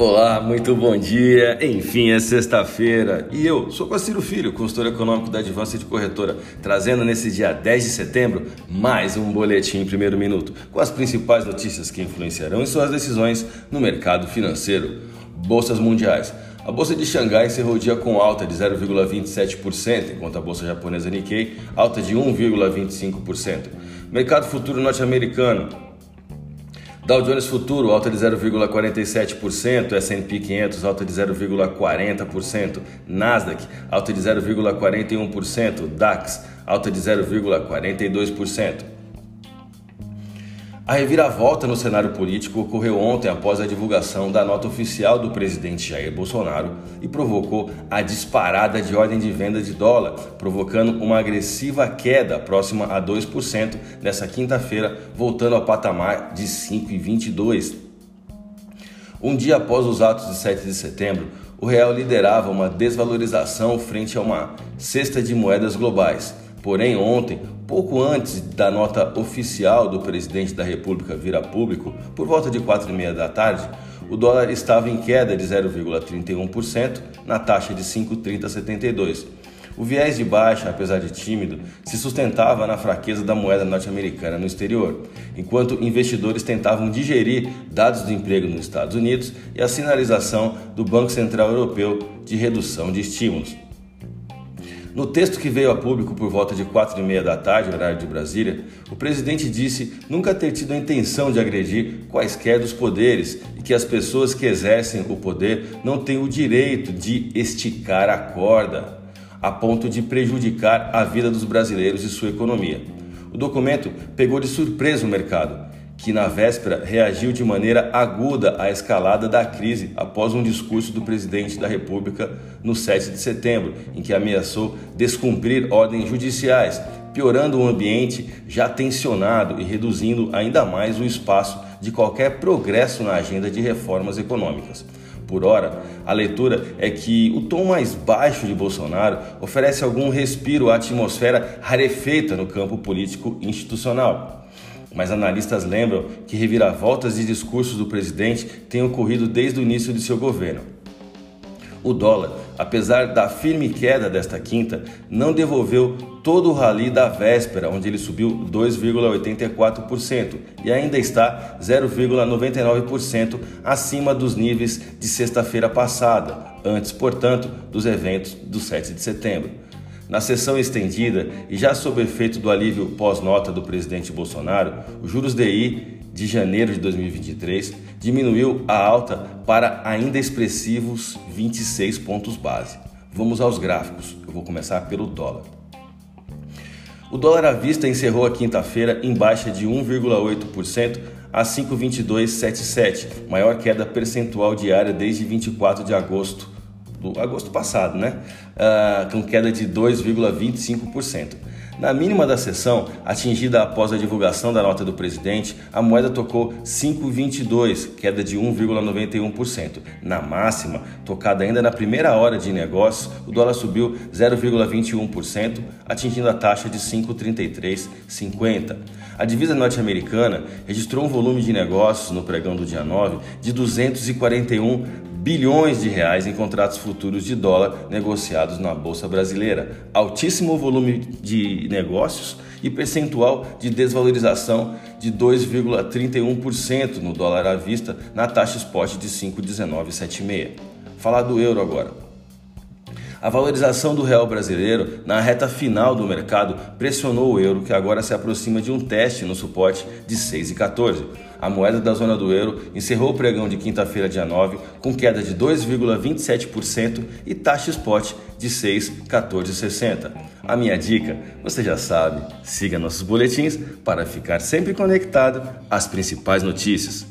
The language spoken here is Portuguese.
Olá, muito bom dia. Enfim, é sexta-feira e eu sou Ciro Filho, consultor econômico da Advance de Corretora, trazendo nesse dia 10 de setembro mais um boletim em primeiro minuto com as principais notícias que influenciarão em suas decisões no mercado financeiro. Bolsas mundiais. A bolsa de Xangai encerrou o dia com alta de 0,27%, enquanto a bolsa japonesa Nikkei alta de 1,25%. Mercado futuro norte-americano. Dow Jones Futuro alta de 0,47%, S&P 500 alta de 0,40%, Nasdaq alta de 0,41%, DAX alta de 0,42%. A reviravolta no cenário político ocorreu ontem após a divulgação da nota oficial do presidente Jair Bolsonaro e provocou a disparada de ordem de venda de dólar, provocando uma agressiva queda próxima a 2% nessa quinta-feira, voltando ao patamar de 5,22. Um dia após os atos de 7 de setembro, o real liderava uma desvalorização frente a uma cesta de moedas globais. Porém, ontem, pouco antes da nota oficial do presidente da República vir a público, por volta de 4 e meia da tarde, o dólar estava em queda de 0,31% na taxa de 5,3072. O viés de baixa, apesar de tímido, se sustentava na fraqueza da moeda norte-americana no exterior, enquanto investidores tentavam digerir dados do emprego nos Estados Unidos e a sinalização do Banco Central Europeu de redução de estímulos. No texto que veio a público por volta de quatro e meia da tarde, horário de Brasília, o presidente disse nunca ter tido a intenção de agredir quaisquer dos poderes e que as pessoas que exercem o poder não têm o direito de esticar a corda a ponto de prejudicar a vida dos brasileiros e sua economia. O documento pegou de surpresa o mercado que na véspera reagiu de maneira aguda à escalada da crise após um discurso do presidente da República no 7 de setembro, em que ameaçou descumprir ordens judiciais, piorando o ambiente já tensionado e reduzindo ainda mais o espaço de qualquer progresso na agenda de reformas econômicas. Por ora, a leitura é que o tom mais baixo de Bolsonaro oferece algum respiro à atmosfera rarefeita no campo político institucional mas analistas lembram que reviravoltas de discursos do presidente têm ocorrido desde o início de seu governo. O dólar, apesar da firme queda desta quinta, não devolveu todo o rally da véspera, onde ele subiu 2,84% e ainda está 0,99% acima dos níveis de sexta-feira passada, antes, portanto, dos eventos do 7 de setembro. Na sessão estendida e já sob efeito do alívio pós-nota do presidente Bolsonaro, os juros DI de janeiro de 2023 diminuiu a alta para ainda expressivos 26 pontos base. Vamos aos gráficos. Eu vou começar pelo dólar. O dólar à vista encerrou a quinta-feira em baixa de 1,8% a 5,2277, maior queda percentual diária desde 24 de agosto do agosto passado, né? Uh, com queda de 2,25%. Na mínima da sessão, atingida após a divulgação da nota do presidente, a moeda tocou 5,22, queda de 1,91%. Na máxima, tocada ainda na primeira hora de negócios, o dólar subiu 0,21%, atingindo a taxa de 5,3350. A divisa norte-americana registrou um volume de negócios no pregão do dia 9 de 241 bilhões de reais em contratos futuros de dólar negociados na bolsa brasileira. Altíssimo volume de negócios e percentual de desvalorização de 2,31% no dólar à vista na taxa spot de 5,1976. Falar do euro agora. A valorização do real brasileiro na reta final do mercado pressionou o euro, que agora se aproxima de um teste no suporte de 6,14. A moeda da zona do euro encerrou o pregão de quinta-feira, dia 9, com queda de 2,27% e taxa spot de 6,1460. A minha dica, você já sabe, siga nossos boletins para ficar sempre conectado às principais notícias.